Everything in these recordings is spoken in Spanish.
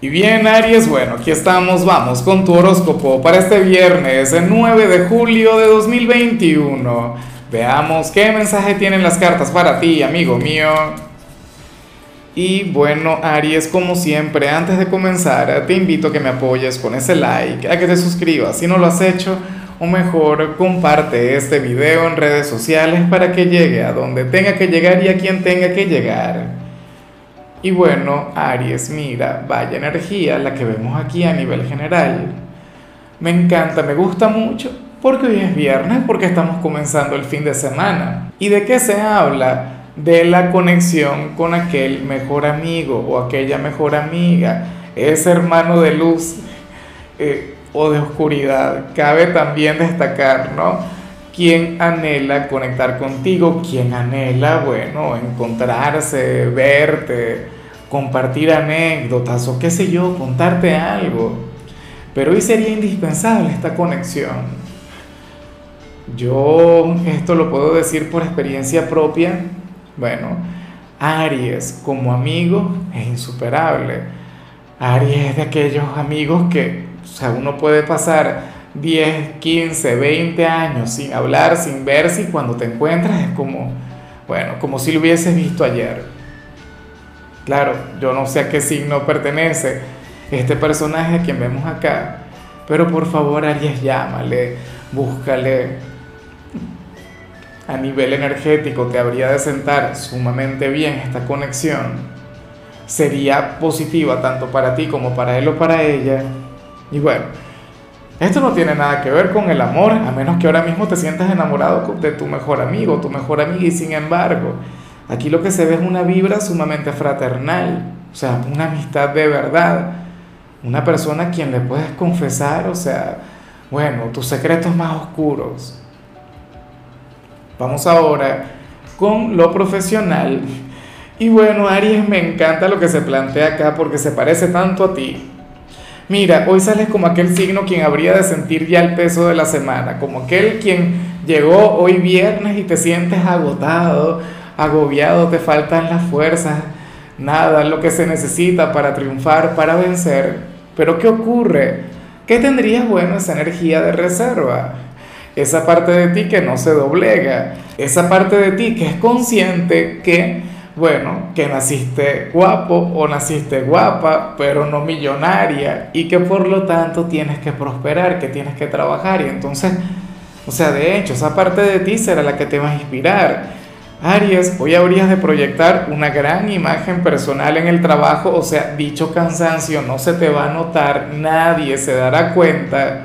Y bien, Aries, bueno, aquí estamos, vamos con tu horóscopo para este viernes, el 9 de julio de 2021. Veamos qué mensaje tienen las cartas para ti, amigo mío. Y bueno, Aries, como siempre, antes de comenzar, te invito a que me apoyes con ese like, a que te suscribas si no lo has hecho, o mejor, comparte este video en redes sociales para que llegue a donde tenga que llegar y a quien tenga que llegar. Y bueno, Aries, mira, vaya energía la que vemos aquí a nivel general. Me encanta, me gusta mucho, porque hoy es viernes, porque estamos comenzando el fin de semana. ¿Y de qué se habla? De la conexión con aquel mejor amigo o aquella mejor amiga, ese hermano de luz eh, o de oscuridad. Cabe también destacar, ¿no? Quien anhela conectar contigo, quien anhela, bueno, encontrarse, verte, compartir anécdotas o qué sé yo, contarte algo. Pero hoy sería indispensable esta conexión. Yo esto lo puedo decir por experiencia propia. Bueno, Aries como amigo es insuperable. Aries es de aquellos amigos que o sea, uno puede pasar 10, 15, 20 años sin hablar, sin verse y cuando te encuentras es como, bueno, como si lo hubieses visto ayer. Claro, yo no sé a qué signo pertenece este personaje a quien vemos acá, pero por favor Aries llámale, búscale. A nivel energético te habría de sentar sumamente bien esta conexión. Sería positiva tanto para ti como para él o para ella. Y bueno, esto no tiene nada que ver con el amor, a menos que ahora mismo te sientas enamorado de tu mejor amigo, tu mejor amiga, y sin embargo, aquí lo que se ve es una vibra sumamente fraternal, o sea, una amistad de verdad, una persona a quien le puedes confesar, o sea, bueno, tus secretos más oscuros. Vamos ahora con lo profesional. Y bueno, Aries, me encanta lo que se plantea acá porque se parece tanto a ti. Mira, hoy sales como aquel signo quien habría de sentir ya el peso de la semana, como aquel quien llegó hoy viernes y te sientes agotado, agobiado, te faltan las fuerzas, nada, lo que se necesita para triunfar, para vencer. Pero ¿qué ocurre? ¿Qué tendrías bueno esa energía de reserva? Esa parte de ti que no se doblega, esa parte de ti que es consciente que bueno, que naciste guapo o naciste guapa, pero no millonaria, y que por lo tanto tienes que prosperar, que tienes que trabajar, y entonces, o sea, de hecho, esa parte de ti será la que te va a inspirar. Aries, hoy habrías de proyectar una gran imagen personal en el trabajo, o sea, dicho cansancio no se te va a notar, nadie se dará cuenta,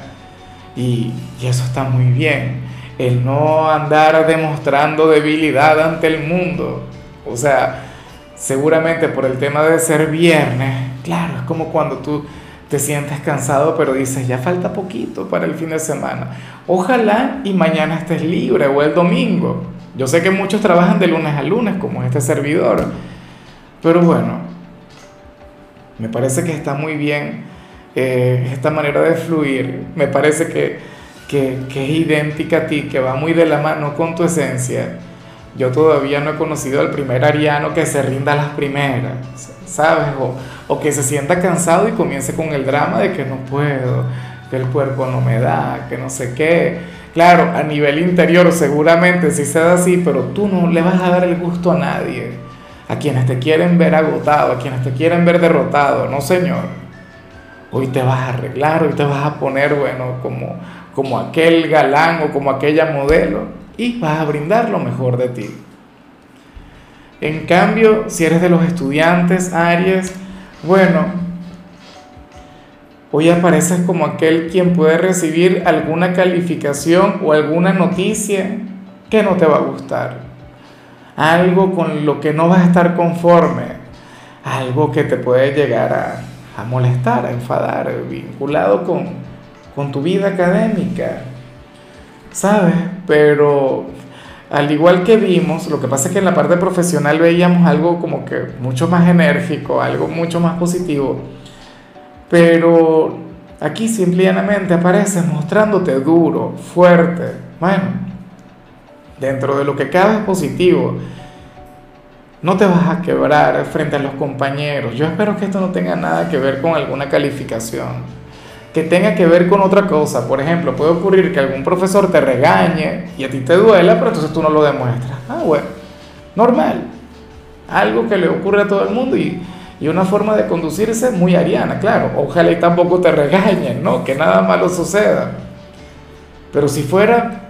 y, y eso está muy bien. El no andar demostrando debilidad ante el mundo, o sea, seguramente por el tema de ser viernes, claro, es como cuando tú te sientes cansado, pero dices, ya falta poquito para el fin de semana. Ojalá y mañana estés libre o el domingo. Yo sé que muchos trabajan de lunes a lunes, como este servidor, pero bueno, me parece que está muy bien eh, esta manera de fluir. Me parece que, que, que es idéntica a ti, que va muy de la mano con tu esencia yo todavía no he conocido al primer ariano que se rinda a las primeras, ¿sabes? O, o, que se sienta cansado y comience con el drama de que no puedo, que el cuerpo no me da, que no sé qué. Claro, a nivel interior seguramente sí se da así, pero tú no le vas a dar el gusto a nadie. A quienes te quieren ver agotado, a quienes te quieren ver derrotado, no señor. Hoy te vas a arreglar, hoy te vas a poner, bueno, como, como aquel galán o como aquella modelo y vas a brindar lo mejor de ti. En cambio, si eres de los estudiantes, Aries, bueno, hoy apareces como aquel quien puede recibir alguna calificación o alguna noticia que no te va a gustar. Algo con lo que no vas a estar conforme. Algo que te puede llegar a, a molestar, a enfadar, vinculado con, con tu vida académica ¿sabes? Pero al igual que vimos, lo que pasa es que en la parte profesional veíamos algo como que mucho más enérgico, algo mucho más positivo, pero aquí simplemente apareces mostrándote duro, fuerte, bueno, dentro de lo que cabe es positivo. no te vas a quebrar frente a los compañeros. Yo espero que esto no tenga nada que ver con alguna calificación que tenga que ver con otra cosa. Por ejemplo, puede ocurrir que algún profesor te regañe y a ti te duela, pero entonces tú no lo demuestras. Ah, bueno, normal. Algo que le ocurre a todo el mundo y, y una forma de conducirse muy ariana, claro. Ojalá y tampoco te regañen, ¿no? Que nada malo suceda. Pero si fuera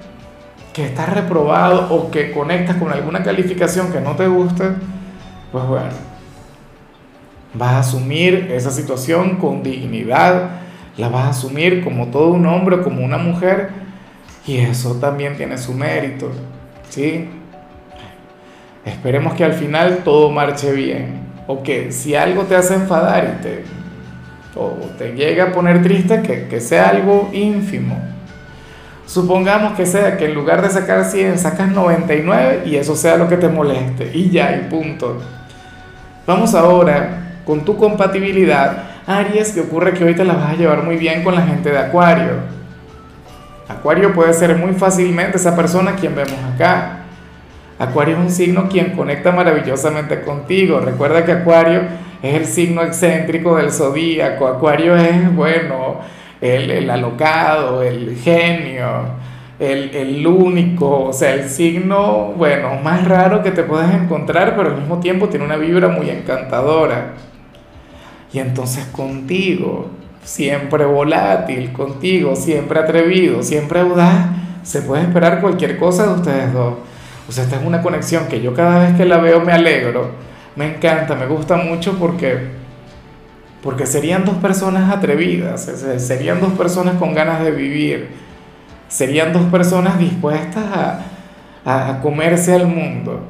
que estás reprobado o que conectas con alguna calificación que no te gusta, pues bueno, vas a asumir esa situación con dignidad, la vas a asumir como todo un hombre, como una mujer, y eso también tiene su mérito, ¿sí? Esperemos que al final todo marche bien, o que si algo te hace enfadar y te, o te llega a poner triste, que, que sea algo ínfimo. Supongamos que sea que en lugar de sacar 100 sacas 99 y eso sea lo que te moleste, y ya, y punto. Vamos ahora con tu compatibilidad Aries, que ocurre que hoy te la vas a llevar muy bien con la gente de Acuario. Acuario puede ser muy fácilmente esa persona quien vemos acá. Acuario es un signo quien conecta maravillosamente contigo. Recuerda que Acuario es el signo excéntrico del zodíaco. Acuario es, bueno, el, el alocado, el genio, el, el, único, o sea, el signo, bueno, más raro que te puedes encontrar, pero al mismo tiempo tiene una vibra muy encantadora. Y entonces contigo, siempre volátil, contigo, siempre atrevido, siempre audaz, se puede esperar cualquier cosa de ustedes dos. O sea, esta es una conexión que yo cada vez que la veo me alegro, me encanta, me gusta mucho porque porque serían dos personas atrevidas, serían dos personas con ganas de vivir, serían dos personas dispuestas a, a comerse al mundo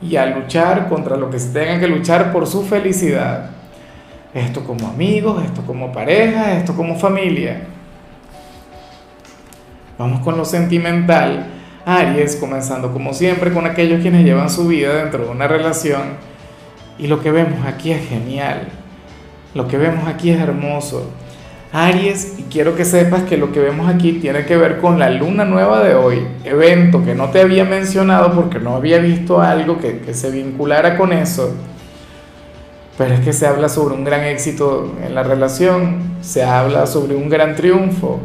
y a luchar contra lo que se tengan que luchar por su felicidad. Esto como amigos, esto como pareja, esto como familia. Vamos con lo sentimental. Aries, comenzando como siempre con aquellos quienes llevan su vida dentro de una relación. Y lo que vemos aquí es genial. Lo que vemos aquí es hermoso. Aries, y quiero que sepas que lo que vemos aquí tiene que ver con la luna nueva de hoy, evento que no te había mencionado porque no había visto algo que, que se vinculara con eso pero es que se habla sobre un gran éxito en la relación, se habla sobre un gran triunfo,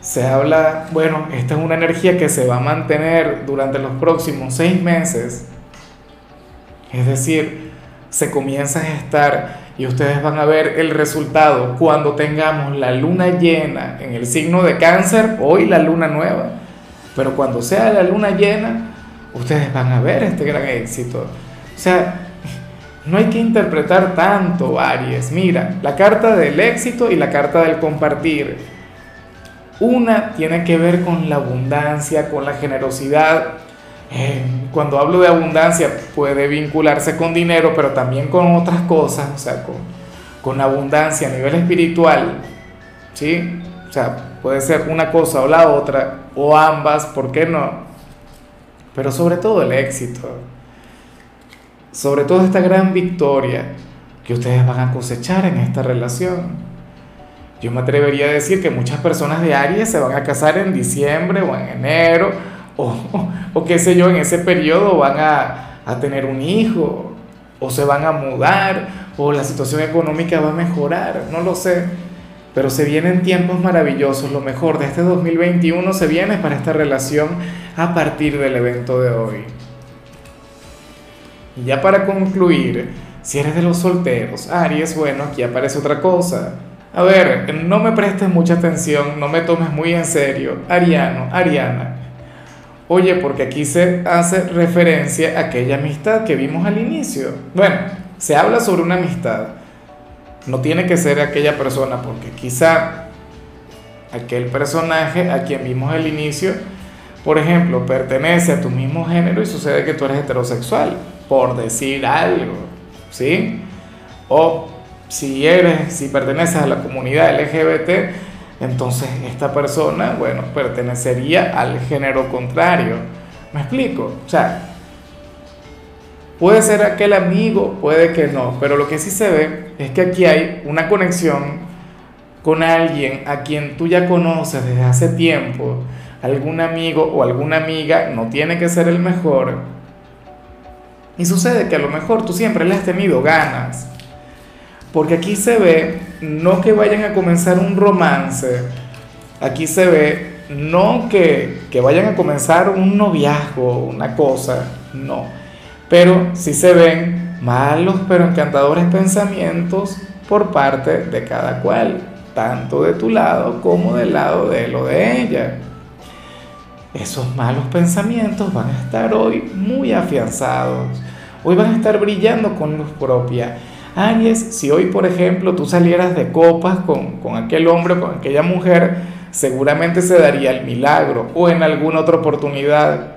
se habla, bueno, esta es una energía que se va a mantener durante los próximos seis meses, es decir, se comienza a gestar y ustedes van a ver el resultado cuando tengamos la luna llena en el signo de cáncer, hoy la luna nueva, pero cuando sea la luna llena, ustedes van a ver este gran éxito. O sea, no hay que interpretar tanto, Aries. Mira, la carta del éxito y la carta del compartir. Una tiene que ver con la abundancia, con la generosidad. Eh, cuando hablo de abundancia puede vincularse con dinero, pero también con otras cosas, o sea, con, con abundancia a nivel espiritual. ¿Sí? O sea, puede ser una cosa o la otra, o ambas, ¿por qué no? Pero sobre todo el éxito sobre todo esta gran victoria que ustedes van a cosechar en esta relación. Yo me atrevería a decir que muchas personas de Aries se van a casar en diciembre o en enero o, o, qué sé yo, en ese periodo van a, a tener un hijo o se van a mudar o la situación económica va a mejorar, no lo sé. Pero se vienen tiempos maravillosos, lo mejor de este 2021 se viene para esta relación a partir del evento de hoy. Y ya para concluir, si eres de los solteros, Aries, bueno, aquí aparece otra cosa. A ver, no me prestes mucha atención, no me tomes muy en serio, Ariano, Ariana. Oye, porque aquí se hace referencia a aquella amistad que vimos al inicio. Bueno, se habla sobre una amistad. No tiene que ser aquella persona, porque quizá aquel personaje a quien vimos al inicio, por ejemplo, pertenece a tu mismo género y sucede que tú eres heterosexual por decir algo, ¿sí? O si eres, si perteneces a la comunidad LGBT, entonces esta persona, bueno, pertenecería al género contrario. ¿Me explico? O sea, puede ser aquel amigo, puede que no, pero lo que sí se ve es que aquí hay una conexión con alguien a quien tú ya conoces desde hace tiempo, algún amigo o alguna amiga, no tiene que ser el mejor, Y sucede que a lo mejor tú siempre le has tenido ganas. Porque aquí se ve no que vayan a comenzar un romance, aquí se ve no que, que vayan a comenzar un noviazgo, una cosa, no. Pero sí se ven malos pero encantadores pensamientos por parte de cada cual, tanto de tu lado como del lado de lo de ella. Esos malos pensamientos van a estar hoy muy afianzados, hoy van a estar brillando con luz propia. Aries, si hoy por ejemplo tú salieras de copas con, con aquel hombre o con aquella mujer, seguramente se daría el milagro o en alguna otra oportunidad.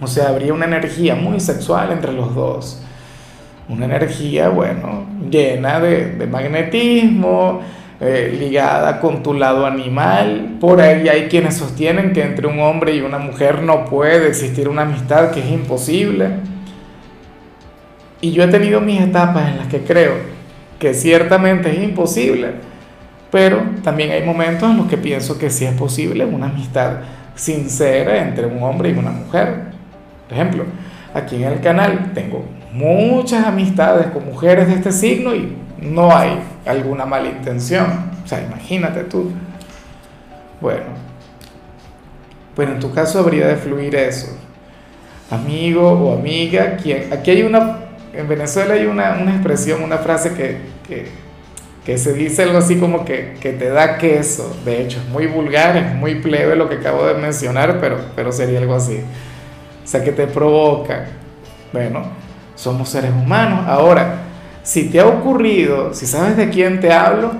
O sea, habría una energía muy sexual entre los dos una energía, bueno, llena de, magnetismo, eh, ligada con tu lado animal. Por ahí hay quienes sostienen que entre un hombre y una mujer no puede existir una amistad, que es imposible. Y yo he tenido mis etapas en las que creo que ciertamente es imposible, pero también hay momentos en los que pienso que sí es posible una amistad sincera entre un hombre y una mujer. Por ejemplo, aquí en el canal tengo muchas amistades con mujeres de este signo y no hay alguna mala intención. O sea, imagínate tú. Bueno, pues en tu caso habría de fluir eso. Amigo o amiga, quien, aquí hay una, en Venezuela hay una, expresión, una frase que, que, se dice algo así como que, que, te da queso. De hecho, es muy vulgar, es muy plebe lo que acabo de mencionar, pero, pero sería algo así. O sea, que te provoca. Bueno, somos seres humanos. Ahora, si te ha ocurrido, si sabes de quién te hablo,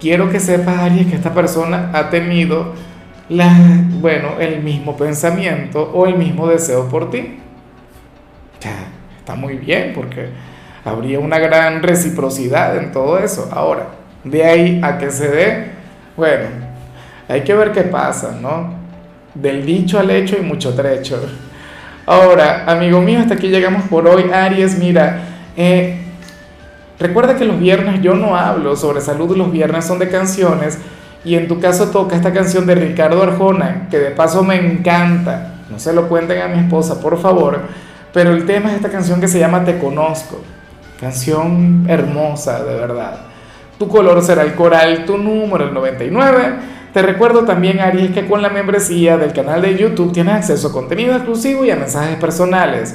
quiero que sepas, Aries, que esta persona ha tenido la, bueno, el mismo pensamiento o el mismo deseo por ti. Está muy bien porque habría una gran reciprocidad en todo eso. Ahora, de ahí a que se dé, bueno, hay que ver qué pasa, ¿no? Del dicho al hecho y mucho trecho. Ahora, amigo mío, hasta aquí llegamos por hoy. Aries, mira, eh, recuerda que los viernes yo no hablo sobre salud, los viernes son de canciones. Y en tu caso toca esta canción de Ricardo Arjona, que de paso me encanta. No se lo cuenten a mi esposa, por favor. Pero el tema es esta canción que se llama Te Conozco. Canción hermosa, de verdad. Tu color será el coral, tu número el 99. Te recuerdo también, Aries, que con la membresía del canal de YouTube tienes acceso a contenido exclusivo y a mensajes personales.